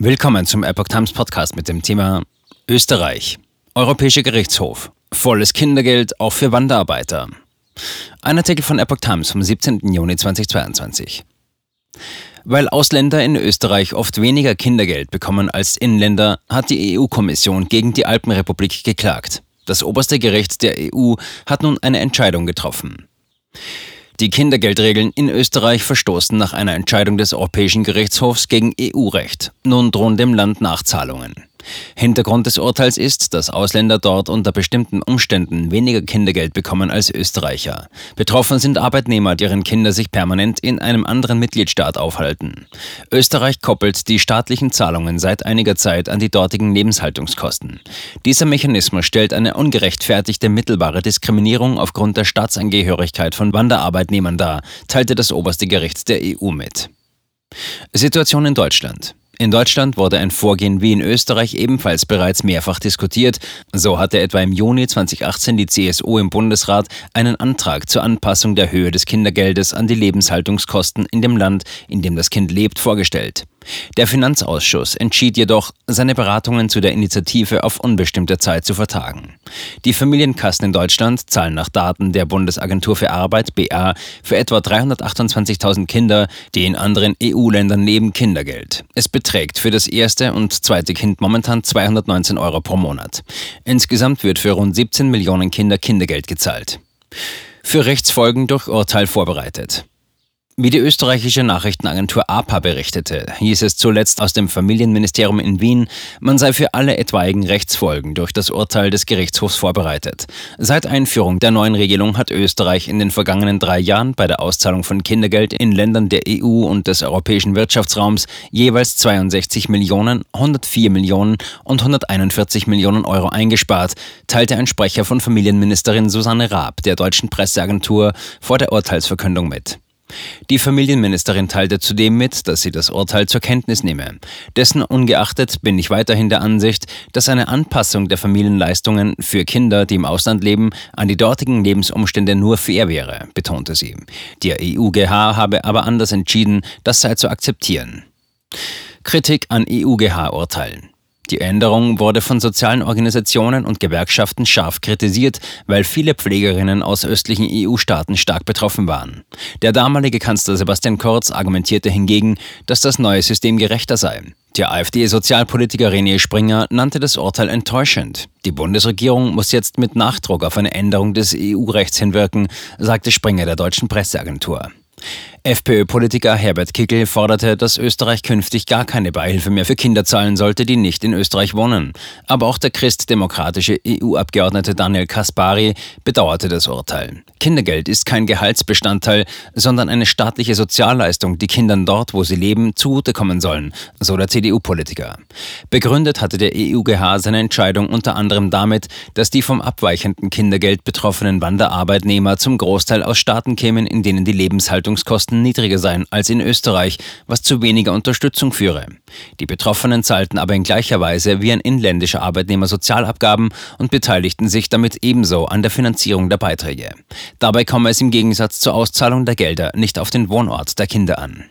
Willkommen zum Epoch Times Podcast mit dem Thema Österreich. Europäischer Gerichtshof. Volles Kindergeld auch für Wanderarbeiter. Ein Artikel von Epoch Times vom 17. Juni 2022. Weil Ausländer in Österreich oft weniger Kindergeld bekommen als Inländer, hat die EU-Kommission gegen die Alpenrepublik geklagt. Das oberste Gericht der EU hat nun eine Entscheidung getroffen. Die Kindergeldregeln in Österreich verstoßen nach einer Entscheidung des Europäischen Gerichtshofs gegen EU-Recht. Nun drohen dem Land Nachzahlungen. Hintergrund des Urteils ist, dass Ausländer dort unter bestimmten Umständen weniger Kindergeld bekommen als Österreicher. Betroffen sind Arbeitnehmer, deren Kinder sich permanent in einem anderen Mitgliedstaat aufhalten. Österreich koppelt die staatlichen Zahlungen seit einiger Zeit an die dortigen Lebenshaltungskosten. Dieser Mechanismus stellt eine ungerechtfertigte mittelbare Diskriminierung aufgrund der Staatsangehörigkeit von Wanderarbeitnehmern dar, teilte das oberste Gericht der EU mit. Situation in Deutschland. In Deutschland wurde ein Vorgehen wie in Österreich ebenfalls bereits mehrfach diskutiert. So hatte etwa im Juni 2018 die CSU im Bundesrat einen Antrag zur Anpassung der Höhe des Kindergeldes an die Lebenshaltungskosten in dem Land, in dem das Kind lebt, vorgestellt. Der Finanzausschuss entschied jedoch, seine Beratungen zu der Initiative auf unbestimmte Zeit zu vertagen. Die Familienkassen in Deutschland zahlen nach Daten der Bundesagentur für Arbeit BA für etwa 328.000 Kinder, die in anderen EU-Ländern leben, Kindergeld. Es beträgt für das erste und zweite Kind momentan 219 Euro pro Monat. Insgesamt wird für rund 17 Millionen Kinder Kindergeld gezahlt. Für Rechtsfolgen durch Urteil vorbereitet. Wie die österreichische Nachrichtenagentur APA berichtete, hieß es zuletzt aus dem Familienministerium in Wien, man sei für alle etwaigen Rechtsfolgen durch das Urteil des Gerichtshofs vorbereitet. Seit Einführung der neuen Regelung hat Österreich in den vergangenen drei Jahren bei der Auszahlung von Kindergeld in Ländern der EU und des europäischen Wirtschaftsraums jeweils 62 Millionen, 104 Millionen und 141 Millionen Euro eingespart, teilte ein Sprecher von Familienministerin Susanne Raab der deutschen Presseagentur vor der Urteilsverkündung mit. Die Familienministerin teilte zudem mit, dass sie das Urteil zur Kenntnis nehme. Dessen ungeachtet bin ich weiterhin der Ansicht, dass eine Anpassung der Familienleistungen für Kinder, die im Ausland leben, an die dortigen Lebensumstände nur fair wäre, betonte sie. Der EUGH habe aber anders entschieden, das sei zu akzeptieren. Kritik an EUGH-Urteilen. Die Änderung wurde von sozialen Organisationen und Gewerkschaften scharf kritisiert, weil viele Pflegerinnen aus östlichen EU-Staaten stark betroffen waren. Der damalige Kanzler Sebastian Kurz argumentierte hingegen, dass das neue System gerechter sei. Der AfD-Sozialpolitiker René Springer nannte das Urteil enttäuschend. Die Bundesregierung muss jetzt mit Nachdruck auf eine Änderung des EU-Rechts hinwirken, sagte Springer der deutschen Presseagentur. FPÖ-Politiker Herbert Kickel forderte, dass Österreich künftig gar keine Beihilfe mehr für Kinder zahlen sollte, die nicht in Österreich wohnen. Aber auch der christdemokratische EU-Abgeordnete Daniel Kaspari bedauerte das Urteil. Kindergeld ist kein Gehaltsbestandteil, sondern eine staatliche Sozialleistung, die Kindern dort, wo sie leben, zugutekommen sollen, so der CDU-Politiker. Begründet hatte der EUGH seine Entscheidung unter anderem damit, dass die vom abweichenden Kindergeld betroffenen Wanderarbeitnehmer zum Großteil aus Staaten kämen, in denen die Lebenshaltungskosten niedriger seien als in Österreich, was zu weniger Unterstützung führe. Die Betroffenen zahlten aber in gleicher Weise wie ein inländischer Arbeitnehmer Sozialabgaben und beteiligten sich damit ebenso an der Finanzierung der Beiträge. Dabei komme es im Gegensatz zur Auszahlung der Gelder nicht auf den Wohnort der Kinder an.